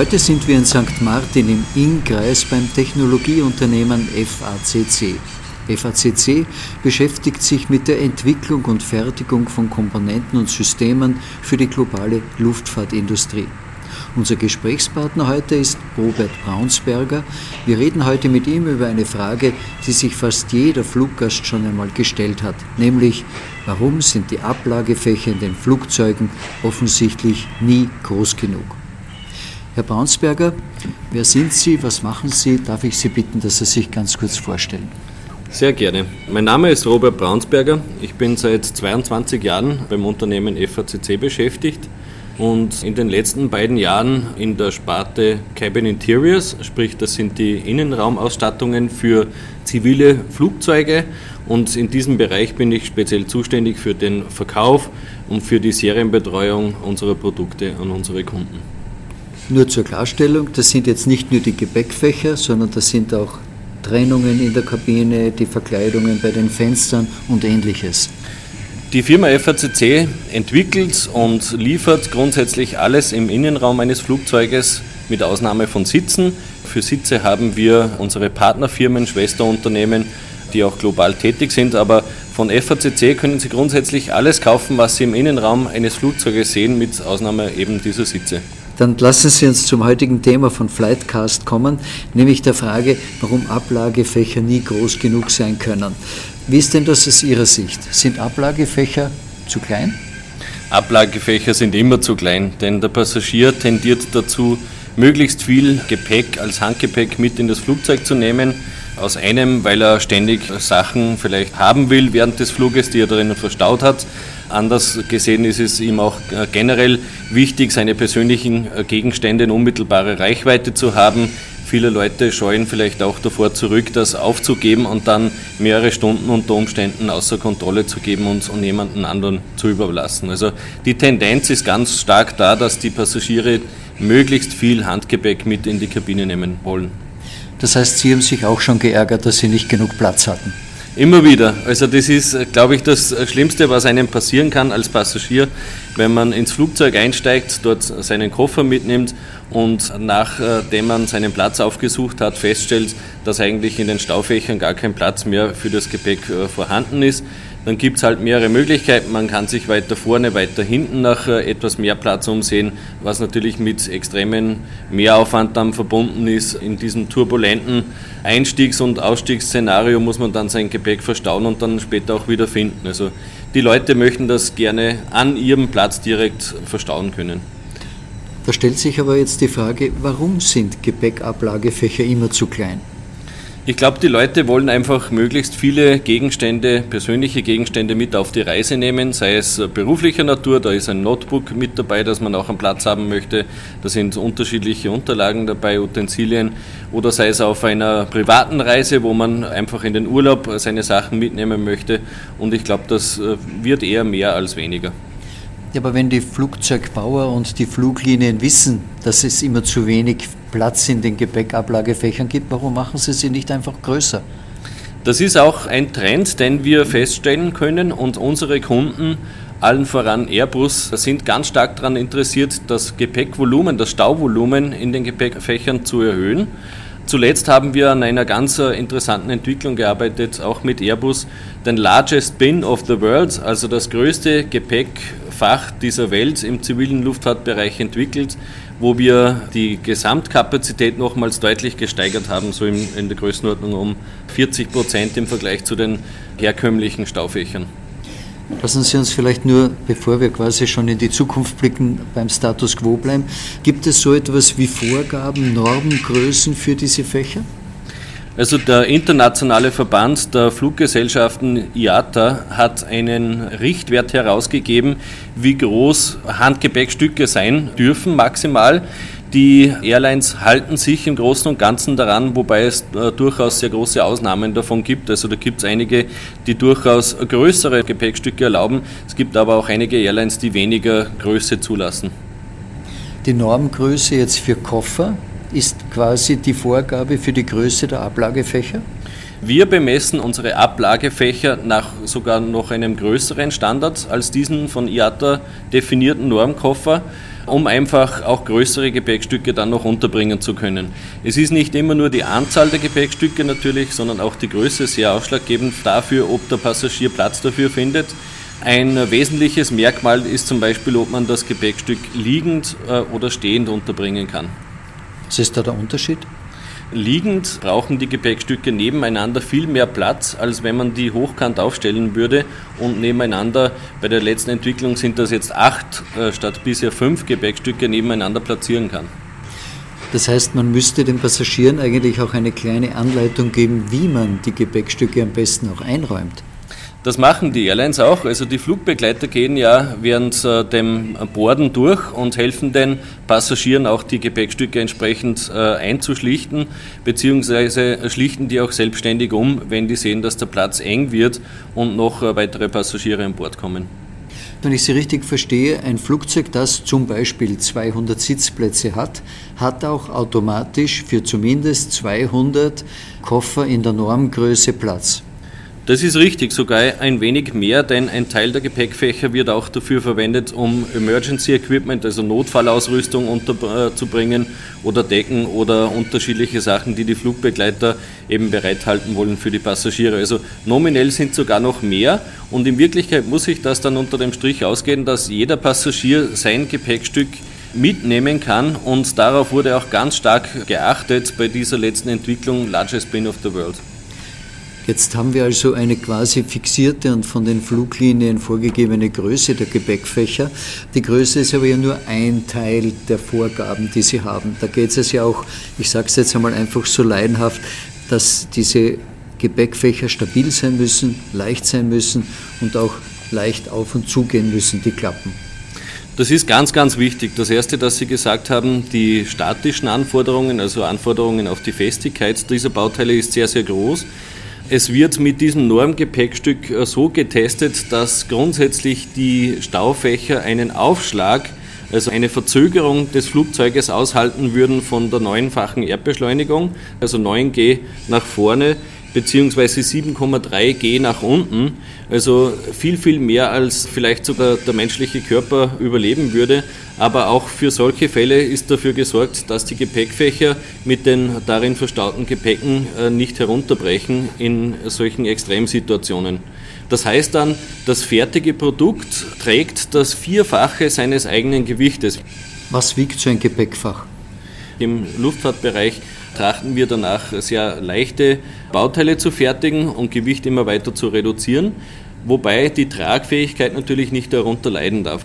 Heute sind wir in St. Martin im Inn-Kreis beim Technologieunternehmen FACC. FACC beschäftigt sich mit der Entwicklung und Fertigung von Komponenten und Systemen für die globale Luftfahrtindustrie. Unser Gesprächspartner heute ist Robert Braunsberger. Wir reden heute mit ihm über eine Frage, die sich fast jeder Fluggast schon einmal gestellt hat, nämlich warum sind die Ablagefächer in den Flugzeugen offensichtlich nie groß genug? Herr Braunsberger, wer sind Sie, was machen Sie? Darf ich Sie bitten, dass Sie sich ganz kurz vorstellen? Sehr gerne. Mein Name ist Robert Braunsberger. Ich bin seit 22 Jahren beim Unternehmen FACC beschäftigt und in den letzten beiden Jahren in der Sparte Cabin Interiors, sprich das sind die Innenraumausstattungen für zivile Flugzeuge und in diesem Bereich bin ich speziell zuständig für den Verkauf und für die Serienbetreuung unserer Produkte an unsere Kunden. Nur zur Klarstellung, das sind jetzt nicht nur die Gepäckfächer, sondern das sind auch Trennungen in der Kabine, die Verkleidungen bei den Fenstern und ähnliches. Die Firma FACC entwickelt und liefert grundsätzlich alles im Innenraum eines Flugzeuges mit Ausnahme von Sitzen. Für Sitze haben wir unsere Partnerfirmen, Schwesterunternehmen, die auch global tätig sind, aber von FACC können Sie grundsätzlich alles kaufen, was Sie im Innenraum eines Flugzeuges sehen, mit Ausnahme eben dieser Sitze. Dann lassen Sie uns zum heutigen Thema von Flightcast kommen, nämlich der Frage, warum Ablagefächer nie groß genug sein können. Wie ist denn das aus Ihrer Sicht? Sind Ablagefächer zu klein? Ablagefächer sind immer zu klein, denn der Passagier tendiert dazu, möglichst viel Gepäck als Handgepäck mit in das Flugzeug zu nehmen. Aus einem, weil er ständig Sachen vielleicht haben will während des Fluges, die er drinnen verstaut hat. Anders gesehen ist es ihm auch äh, generell wichtig, seine persönlichen äh, Gegenstände in unmittelbare Reichweite zu haben. Viele Leute scheuen vielleicht auch davor zurück, das aufzugeben und dann mehrere Stunden unter Umständen außer Kontrolle zu geben und, und jemanden anderen zu überlassen. Also die Tendenz ist ganz stark da, dass die Passagiere möglichst viel Handgepäck mit in die Kabine nehmen wollen. Das heißt, Sie haben sich auch schon geärgert, dass Sie nicht genug Platz hatten. Immer wieder. Also das ist, glaube ich, das Schlimmste, was einem passieren kann als Passagier, wenn man ins Flugzeug einsteigt, dort seinen Koffer mitnimmt und nachdem man seinen Platz aufgesucht hat, feststellt, dass eigentlich in den Staufächern gar kein Platz mehr für das Gepäck äh, vorhanden ist. Dann gibt es halt mehrere Möglichkeiten. Man kann sich weiter vorne, weiter hinten nach äh, etwas mehr Platz umsehen, was natürlich mit extremen Mehraufwand dann verbunden ist. In diesem turbulenten Einstiegs- und Ausstiegsszenario muss man dann sein Gepäck verstauen und dann später auch wieder finden. Also die Leute möchten das gerne an ihrem Platz direkt verstauen können. Da stellt sich aber jetzt die Frage, warum sind Gepäckablagefächer immer zu klein? Ich glaube, die Leute wollen einfach möglichst viele Gegenstände, persönliche Gegenstände mit auf die Reise nehmen, sei es beruflicher Natur, da ist ein Notebook mit dabei, das man auch am Platz haben möchte, da sind unterschiedliche Unterlagen dabei, Utensilien, oder sei es auf einer privaten Reise, wo man einfach in den Urlaub seine Sachen mitnehmen möchte. Und ich glaube, das äh, wird eher mehr als weniger. Ja, aber wenn die Flugzeugbauer und die Fluglinien wissen, dass es immer zu wenig Platz in den Gepäckablagefächern gibt, warum machen Sie sie nicht einfach größer? Das ist auch ein Trend, den wir feststellen können und unsere Kunden, allen voran Airbus, sind ganz stark daran interessiert, das Gepäckvolumen, das Stauvolumen in den Gepäckfächern zu erhöhen. Zuletzt haben wir an einer ganz interessanten Entwicklung gearbeitet, auch mit Airbus, den Largest Bin of the World, also das größte Gepäckfach dieser Welt im zivilen Luftfahrtbereich entwickelt wo wir die Gesamtkapazität nochmals deutlich gesteigert haben, so in, in der Größenordnung um 40 Prozent im Vergleich zu den herkömmlichen Staufächern. Lassen Sie uns vielleicht nur, bevor wir quasi schon in die Zukunft blicken, beim Status quo bleiben. Gibt es so etwas wie Vorgaben, Normengrößen für diese Fächer? Also der internationale Verband der Fluggesellschaften IATA hat einen Richtwert herausgegeben, wie groß Handgepäckstücke sein dürfen maximal. Die Airlines halten sich im Großen und Ganzen daran, wobei es äh, durchaus sehr große Ausnahmen davon gibt. Also da gibt es einige, die durchaus größere Gepäckstücke erlauben. Es gibt aber auch einige Airlines, die weniger Größe zulassen. Die Normgröße jetzt für Koffer ist quasi die Vorgabe für die Größe der Ablagefächer? Wir bemessen unsere Ablagefächer nach sogar noch einem größeren Standard als diesen von IATA definierten Normkoffer um einfach auch größere Gepäckstücke dann noch unterbringen zu können. Es ist nicht immer nur die Anzahl der Gepäckstücke natürlich, sondern auch die Größe sehr ausschlaggebend dafür, ob der Passagier Platz dafür findet. Ein wesentliches Merkmal ist zum Beispiel, ob man das Gepäckstück liegend äh, oder stehend unterbringen kann. Was ist da der Unterschied? Liegend brauchen die Gepäckstücke nebeneinander viel mehr Platz, als wenn man die hochkant aufstellen würde und nebeneinander, bei der letzten Entwicklung sind das jetzt acht äh, statt bisher fünf Gepäckstücke nebeneinander platzieren kann. Das heißt, man müsste den Passagieren eigentlich auch eine kleine Anleitung geben, wie man die Gepäckstücke am besten auch einräumt. Das machen die Airlines auch. Also die Flugbegleiter gehen ja während äh, dem Borden durch und helfen den Passagieren auch die Gepäckstücke entsprechend äh, einzuschlichten, beziehungsweise schlichten die auch selbstständig um, wenn die sehen, dass der Platz eng wird und noch äh, weitere Passagiere an Bord kommen. Wenn ich Sie richtig verstehe, ein Flugzeug, das zum Beispiel 200 Sitzplätze hat, hat auch automatisch für zumindest 200 Koffer in der Normgröße Platz. Das ist richtig, sogar ein wenig mehr, denn ein Teil der Gepäckfächer wird auch dafür verwendet, um Emergency Equipment, also Notfallausrüstung unterzubringen oder Decken oder unterschiedliche Sachen, die die Flugbegleiter eben bereithalten wollen für die Passagiere. Also nominell sind sogar noch mehr und in Wirklichkeit muss sich das dann unter dem Strich ausgehen, dass jeder Passagier sein Gepäckstück mitnehmen kann und darauf wurde auch ganz stark geachtet bei dieser letzten Entwicklung Largest Bin of the World. Jetzt haben wir also eine quasi fixierte und von den Fluglinien vorgegebene Größe der Gepäckfächer. Die Größe ist aber ja nur ein Teil der Vorgaben, die Sie haben. Da geht es ja auch, ich sage es jetzt einmal einfach so leidenhaft, dass diese Gepäckfächer stabil sein müssen, leicht sein müssen und auch leicht auf und zugehen müssen, die Klappen. Das ist ganz, ganz wichtig. Das Erste, das Sie gesagt haben, die statischen Anforderungen, also Anforderungen auf die Festigkeit dieser Bauteile ist sehr, sehr groß. Es wird mit diesem Normgepäckstück äh, so getestet, dass grundsätzlich die Staufächer einen Aufschlag, also eine Verzögerung des Flugzeuges aushalten würden von der neunfachen Erdbeschleunigung, also 9G nach vorne beziehungsweise 7,3 G nach unten. Also viel, viel mehr als vielleicht sogar der menschliche Körper überleben würde. Aber auch für solche Fälle ist dafür gesorgt, dass die Gepäckfächer mit den darin verstauten Gepäcken äh, nicht herunterbrechen in solchen Extremsituationen. Das heißt dann, das fertige Produkt trägt das Vierfache seines eigenen Gewichtes. Was wiegt so ein Gepäckfach? Im Luftfahrtbereich trachten wir danach sehr leichte Bauteile zu fertigen und Gewicht immer weiter zu reduzieren, wobei die Tragfähigkeit natürlich nicht darunter leiden darf.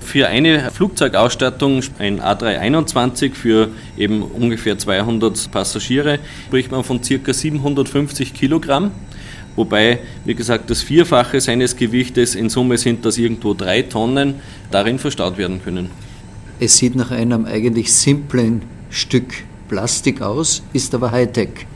Für eine Flugzeugausstattung, ein A321 für eben ungefähr 200 Passagiere, spricht man von ca. 750 Kilogramm. Wobei, wie gesagt, das Vierfache seines Gewichtes, in Summe sind das irgendwo drei Tonnen, darin verstaut werden können. Es sieht nach einem eigentlich simplen Stück Plastik aus, ist aber Hightech.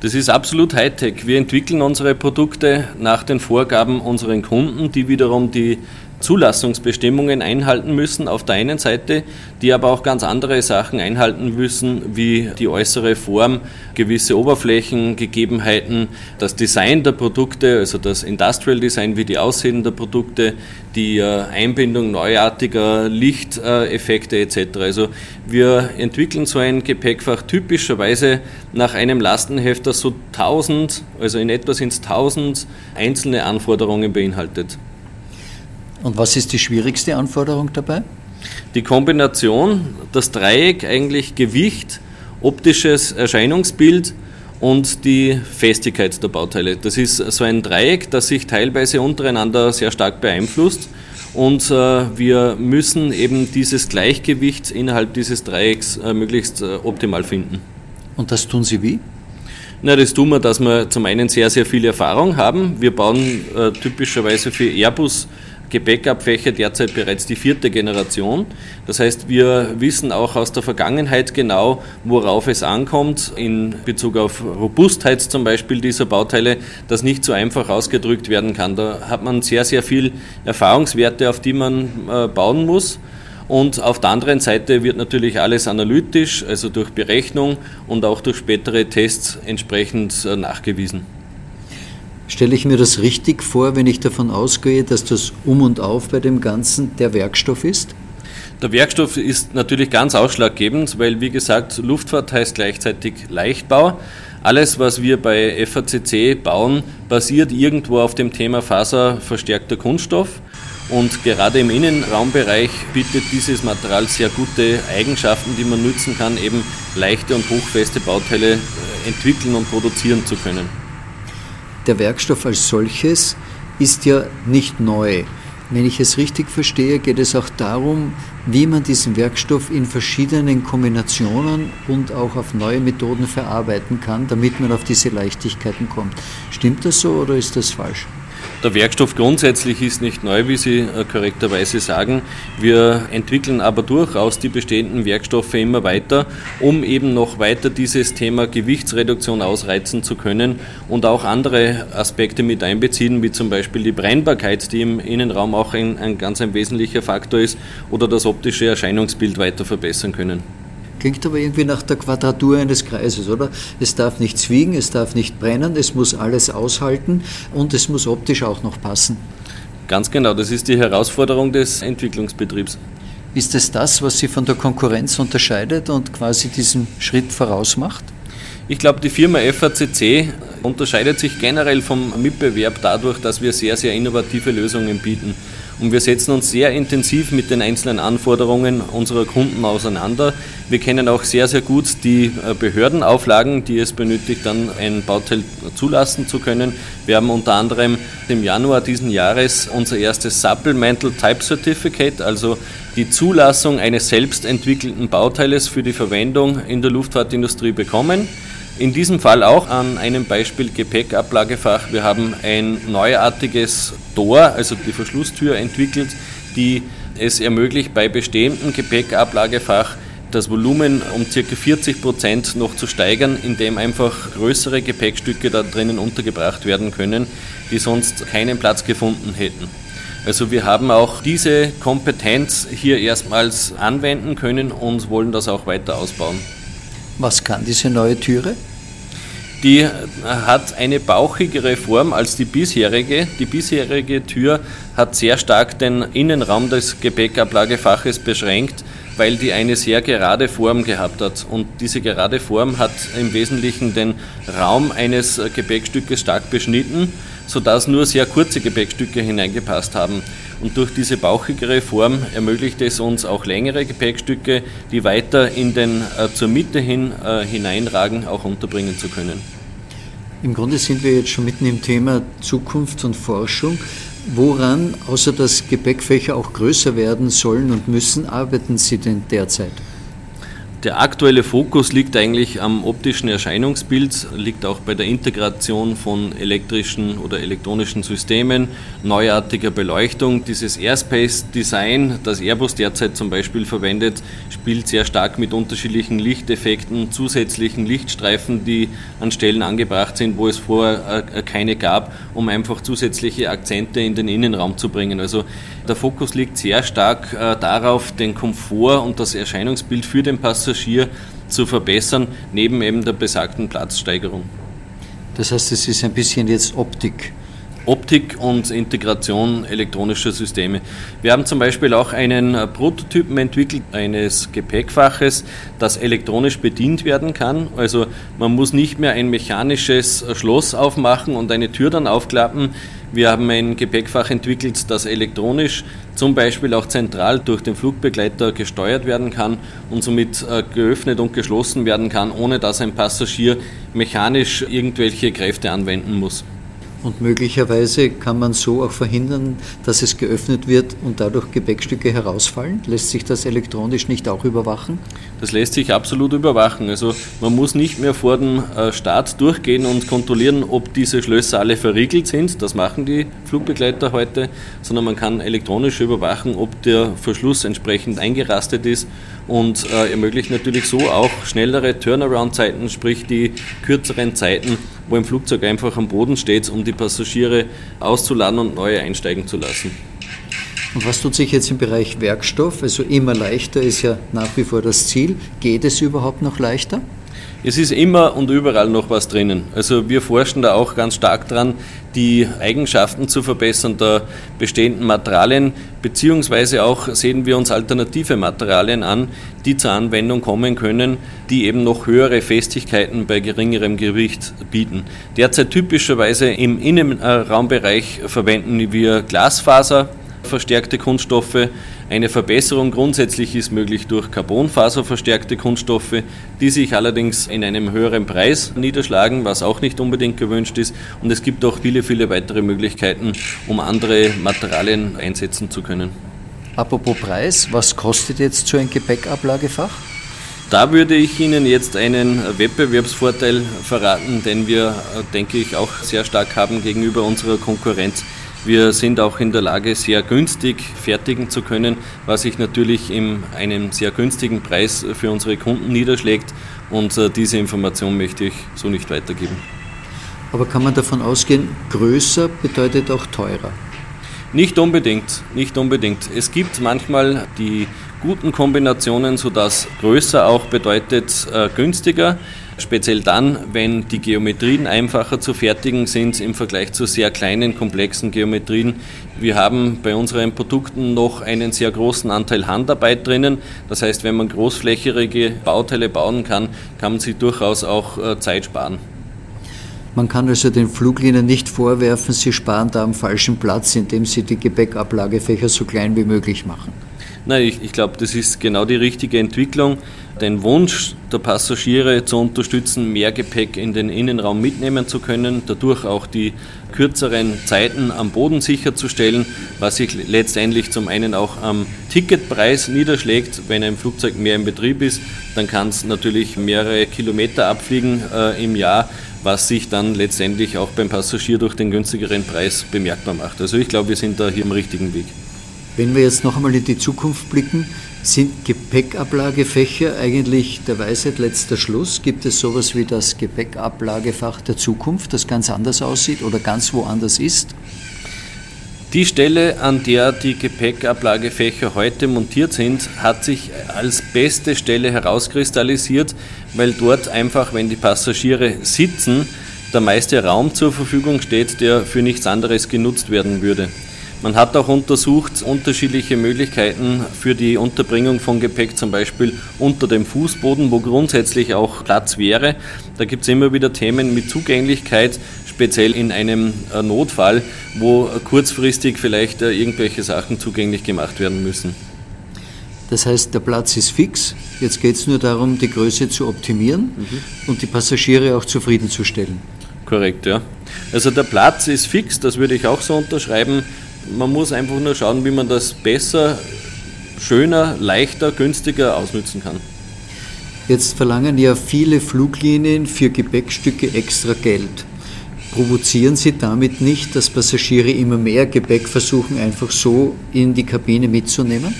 Das ist absolut Hightech. Wir entwickeln unsere Produkte nach den Vorgaben unserer Kunden, die wiederum die Zulassungsbestimmungen einhalten müssen auf der einen Seite, die aber auch ganz andere Sachen einhalten müssen, wie die äußere Form, gewisse Oberflächengegebenheiten, das Design der Produkte, also das Industrial Design, wie die aussehen der Produkte, die äh, Einbindung neuartiger Lichteffekte etc. Also wir entwickeln so ein Gepäckfach typischerweise nach einem Lastenheft, das so 1000, also in etwa sind es 1000 einzelne Anforderungen beinhaltet. Und was ist die schwierigste Anforderung dabei? Die Kombination, das Dreieck eigentlich Gewicht, optisches Erscheinungsbild und die Festigkeit der Bauteile. Das ist so ein Dreieck, das sich teilweise untereinander sehr stark beeinflusst. Und äh, wir müssen eben dieses Gleichgewicht innerhalb dieses Dreiecks äh, möglichst äh, optimal finden. Und das tun Sie wie? Na, das tun wir, dass wir zum einen sehr, sehr viel Erfahrung haben. Wir bauen äh, typischerweise für Airbus Gepäckabfächer derzeit bereits die vierte Generation. Das heißt, wir wissen auch aus der Vergangenheit genau, worauf es ankommt in Bezug auf Robustheit zum Beispiel dieser Bauteile, das nicht so einfach ausgedrückt werden kann. Da hat man sehr, sehr viel Erfahrungswerte, auf die man äh, bauen muss. Und auf der anderen Seite wird natürlich alles analytisch, also durch Berechnung und auch durch spätere Tests entsprechend äh, nachgewiesen. Stelle ich mir das richtig vor, wenn ich davon ausgehe, dass das Um und Auf bei dem Ganzen der Werkstoff ist? Der Werkstoff ist natürlich ganz ausschlaggebend, weil wie gesagt, Luftfahrt heißt gleichzeitig Leichtbau. Alles, was wir bei FACC bauen, basiert irgendwo auf dem Thema faserverstärkter Kunststoff. Und gerade im Innenraumbereich bietet dieses Material sehr gute Eigenschaften, die man nutzen kann, eben leichte und hochfeste Bauteile äh, entwickeln und produzieren zu können. Der Werkstoff als solches ist ja nicht neu. Wenn ich es richtig verstehe, geht es auch darum, wie man diesen Werkstoff in verschiedenen Kombinationen und auch auf neue Methoden verarbeiten kann, damit man auf diese Leichtigkeiten kommt. Stimmt das so oder ist das falsch? Der Werkstoff grundsätzlich ist nicht neu, wie Sie äh, korrekterweise sagen. Wir entwickeln aber durchaus die bestehenden Werkstoffe immer weiter, um eben noch weiter dieses Thema Gewichtsreduktion ausreizen zu können und auch andere Aspekte mit einbeziehen, wie zum Beispiel die Brennbarkeit, die im Innenraum auch ein, ein ganz ein wesentlicher Faktor ist, oder das optische Erscheinungsbild weiter verbessern können. Klingt aber irgendwie nach der Quadratur eines Kreises, oder? Es darf nicht zwiegen, es darf nicht brennen, es muss alles aushalten und es muss optisch auch noch passen. Ganz genau, das ist die Herausforderung des Entwicklungsbetriebs. Ist es das, was Sie von der Konkurrenz unterscheidet und quasi diesen Schritt voraus macht? Ich glaube, die Firma FACC unterscheidet sich generell vom Mitbewerb dadurch, dass wir sehr, sehr innovative Lösungen bieten. Und wir setzen uns sehr intensiv mit den einzelnen Anforderungen unserer Kunden auseinander. Wir kennen auch sehr, sehr gut die äh, Behördenauflagen, die es benötigt, dann ein Bauteil zulassen zu können. Wir haben unter anderem im Januar diesen Jahres unser erstes Supplemental Type Certificate, also die Zulassung eines selbst entwickelten Bauteiles für die Verwendung in der Luftfahrtindustrie bekommen. In diesem Fall auch an einem Beispiel Gepäckablagefach. Wir haben ein neuartiges Tor, also die Verschlusstür entwickelt, die es ermöglicht, bei bestehendem Gepäckablagefach das Volumen um ca. 40 Prozent noch zu steigern, indem einfach größere Gepäckstücke da drinnen untergebracht werden können, die sonst keinen Platz gefunden hätten. Also wir haben auch diese Kompetenz hier erstmals anwenden können und wollen das auch weiter ausbauen. Was kann diese neue Türe? Die hat eine bauchigere Form als die bisherige. Die bisherige Tür hat sehr stark den Innenraum des Gepäckablagefaches beschränkt, weil die eine sehr gerade Form gehabt hat. Und diese gerade Form hat im Wesentlichen den Raum eines Gepäckstückes stark beschnitten, sodass nur sehr kurze Gepäckstücke hineingepasst haben. Und durch diese bauchigere Form ermöglicht es uns auch längere Gepäckstücke, die weiter in den äh, zur Mitte hin äh, hineinragen, auch unterbringen zu können. Im Grunde sind wir jetzt schon mitten im Thema Zukunft und Forschung. Woran, außer dass Gepäckfächer auch größer werden sollen und müssen, arbeiten Sie denn derzeit? Der aktuelle Fokus liegt eigentlich am optischen Erscheinungsbild, liegt auch bei der Integration von elektrischen oder elektronischen Systemen, neuartiger Beleuchtung. Dieses Airspace-Design, das Airbus derzeit zum Beispiel verwendet, spielt sehr stark mit unterschiedlichen Lichteffekten, zusätzlichen Lichtstreifen, die an Stellen angebracht sind, wo es vorher äh, keine gab, um einfach zusätzliche Akzente in den Innenraum zu bringen. Also der Fokus liegt sehr stark äh, darauf, den Komfort und das Erscheinungsbild für den Passagier Passagier zu verbessern, neben eben der besagten Platzsteigerung. Das heißt, es ist ein bisschen jetzt Optik. Optik und Integration elektronischer Systeme. Wir haben zum Beispiel auch einen Prototypen entwickelt eines Gepäckfaches, das elektronisch bedient werden kann. Also man muss nicht mehr ein mechanisches Schloss aufmachen und eine Tür dann aufklappen. Wir haben ein Gepäckfach entwickelt, das elektronisch zum Beispiel auch zentral durch den Flugbegleiter gesteuert werden kann und somit äh, geöffnet und geschlossen werden kann, ohne dass ein Passagier mechanisch irgendwelche Kräfte anwenden muss. Und möglicherweise kann man so auch verhindern, dass es geöffnet wird und dadurch Gepäckstücke herausfallen. Lässt sich das elektronisch nicht auch überwachen? Das lässt sich absolut überwachen. Also man muss nicht mehr vor dem äh, Start durchgehen und kontrollieren, ob diese Schlösser alle verriegelt sind. Das machen die Flugbegleiter heute, sondern man kann elektronisch überwachen, ob der Verschluss entsprechend eingerastet ist und äh, ermöglicht natürlich so auch schnellere Turnaround-Zeiten, sprich die kürzeren Zeiten, wo ein Flugzeug einfach am Boden steht, um die Passagiere auszuladen und neue einsteigen zu lassen. Und was tut sich jetzt im Bereich Werkstoff? Also immer leichter ist ja nach wie vor das Ziel. Geht es überhaupt noch leichter? Es ist immer und überall noch was drinnen. Also wir forschen da auch ganz stark dran, die Eigenschaften zu verbessern der bestehenden Materialien, beziehungsweise auch sehen wir uns alternative Materialien an, die zur Anwendung kommen können, die eben noch höhere Festigkeiten bei geringerem Gewicht bieten. Derzeit typischerweise im Innenraumbereich verwenden wir Glasfaser, verstärkte Kunststoffe. Eine Verbesserung grundsätzlich ist möglich durch Carbonfaserverstärkte Kunststoffe, die sich allerdings in einem höheren Preis niederschlagen, was auch nicht unbedingt gewünscht ist. Und es gibt auch viele, viele weitere Möglichkeiten, um andere Materialien einsetzen zu können. Apropos Preis, was kostet jetzt so ein Gepäckablagefach? Da würde ich Ihnen jetzt einen Wettbewerbsvorteil verraten, den wir, denke ich, auch sehr stark haben gegenüber unserer Konkurrenz. Wir sind auch in der Lage, sehr günstig fertigen zu können, was sich natürlich in einem sehr günstigen Preis für unsere Kunden niederschlägt. Und äh, diese Information möchte ich so nicht weitergeben. Aber kann man davon ausgehen, größer bedeutet auch teurer? Nicht unbedingt, nicht unbedingt. Es gibt manchmal die guten Kombinationen, sodass größer auch bedeutet äh, günstiger. Speziell dann, wenn die Geometrien einfacher zu fertigen sind im Vergleich zu sehr kleinen, komplexen Geometrien. Wir haben bei unseren Produkten noch einen sehr großen Anteil Handarbeit drinnen. Das heißt, wenn man großflächige Bauteile bauen kann, kann man sich durchaus auch äh, Zeit sparen. Man kann also den Fluglinien nicht vorwerfen, sie sparen da am falschen Platz, indem sie die Gepäckablagefächer so klein wie möglich machen. Nein, ich, ich glaube, das ist genau die richtige Entwicklung. Den Wunsch der Passagiere zu unterstützen, mehr Gepäck in den Innenraum mitnehmen zu können, dadurch auch die kürzeren Zeiten am Boden sicherzustellen, was sich letztendlich zum einen auch am Ticketpreis niederschlägt. Wenn ein Flugzeug mehr in Betrieb ist, dann kann es natürlich mehrere Kilometer abfliegen äh, im Jahr, was sich dann letztendlich auch beim Passagier durch den günstigeren Preis bemerkbar macht. Also ich glaube, wir sind da hier am richtigen Weg. Wenn wir jetzt noch einmal in die Zukunft blicken, sind Gepäckablagefächer eigentlich der Weisheit letzter Schluss? Gibt es sowas wie das Gepäckablagefach der Zukunft, das ganz anders aussieht oder ganz woanders ist? Die Stelle, an der die Gepäckablagefächer heute montiert sind, hat sich als beste Stelle herauskristallisiert, weil dort einfach, wenn die Passagiere sitzen, der meiste Raum zur Verfügung steht, der für nichts anderes genutzt werden würde. Man hat auch untersucht unterschiedliche Möglichkeiten für die Unterbringung von Gepäck, zum Beispiel unter dem Fußboden, wo grundsätzlich auch Platz wäre. Da gibt es immer wieder Themen mit Zugänglichkeit, speziell in einem äh, Notfall, wo kurzfristig vielleicht äh, irgendwelche Sachen zugänglich gemacht werden müssen. Das heißt, der Platz ist fix. Jetzt geht es nur darum, die Größe zu optimieren mhm. und die Passagiere auch zufriedenzustellen. Korrekt, ja. Also der Platz ist fix, das würde ich auch so unterschreiben. Man muss einfach nur schauen, wie man das besser, schöner, leichter, günstiger ausnutzen kann. Jetzt verlangen ja viele Fluglinien für Gepäckstücke extra Geld. Provozieren Sie damit nicht, dass Passagiere immer mehr Gepäck versuchen, einfach so in die Kabine mitzunehmen?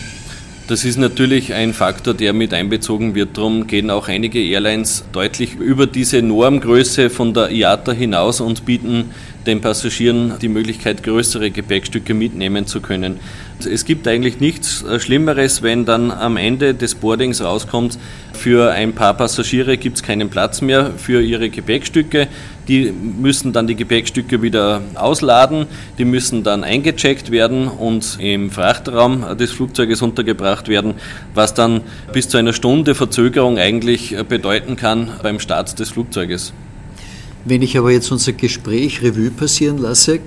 Das ist natürlich ein Faktor, der mit einbezogen wird. Darum gehen auch einige Airlines deutlich über diese Normgröße von der IATA hinaus und bieten den Passagieren die Möglichkeit, größere Gepäckstücke mitnehmen zu können. Es gibt eigentlich nichts äh, Schlimmeres, wenn dann am Ende des Boardings rauskommt, für ein paar Passagiere gibt es keinen Platz mehr für ihre Gepäckstücke. Die müssen dann die Gepäckstücke wieder ausladen, die müssen dann eingecheckt werden und im Frachtraum des Flugzeuges untergebracht werden, was dann bis zu einer Stunde Verzögerung eigentlich bedeuten kann beim Start des Flugzeuges. Wenn ich aber jetzt unser Gespräch Revue passieren lasse,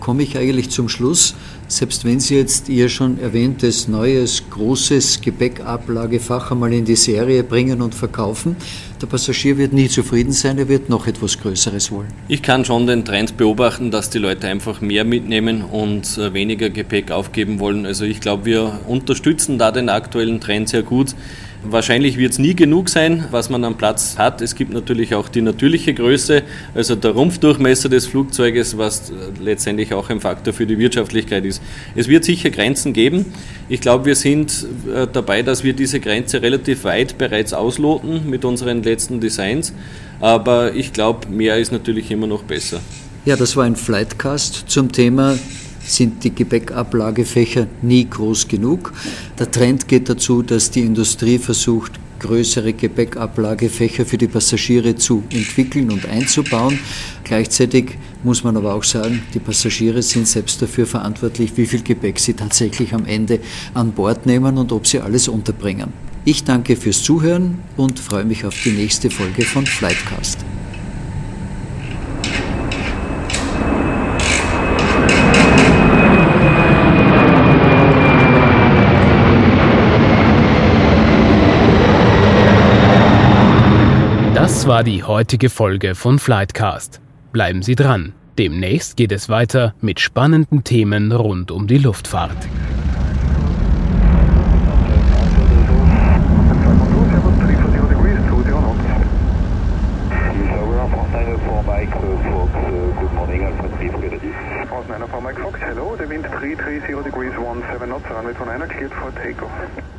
komme ich eigentlich zum Schluss, Selbst wenn Sie jetzt Ihr schon erwähntes neues, großes Gepäckablagefach einmal in die Serie bringen und verkaufen, der Passagier wird nie zufrieden sein, er wird noch etwas Größeres wollen. Ich kann schon den Trend beobachten, dass die Leute einfach mehr mitnehmen und äh, weniger Gepäck aufgeben wollen. Also ich glaube, wir unterstützen da den aktuellen Trend sehr gut. Wahrscheinlich wird es nie genug sein, was man am Platz hat. Es gibt natürlich auch die natürliche Größe, also der Rumpfdurchmesser des Flugzeuges, was letztendlich auch ein Faktor für die Wirtschaftlichkeit ist. Es wird sicher Grenzen geben. Ich glaube, wir sind äh, dabei, dass wir diese Grenze relativ weit bereits ausloten mit unseren letzten Designs. Aber ich glaube, mehr ist natürlich immer noch besser. Ja, das war ein Flightcast zum Thema sind die Gepäckablagefächer nie groß genug. Der Trend geht dazu, dass die Industrie versucht, größere Gepäckablagefächer für die Passagiere zu entwickeln und einzubauen. Gleichzeitig muss man aber auch sagen, die Passagiere sind selbst dafür verantwortlich, wie viel Gepäck sie tatsächlich am Ende an Bord nehmen und ob sie alles unterbringen. Ich danke fürs Zuhören und freue mich auf die nächste Folge von Flightcast. Das war die heutige Folge von Flightcast. Bleiben Sie dran. Demnächst geht es weiter mit spannenden Themen rund um die Luftfahrt. Mike Fox, hello, the wind 330 degrees 17 knots, runway 29 cleared for takeoff.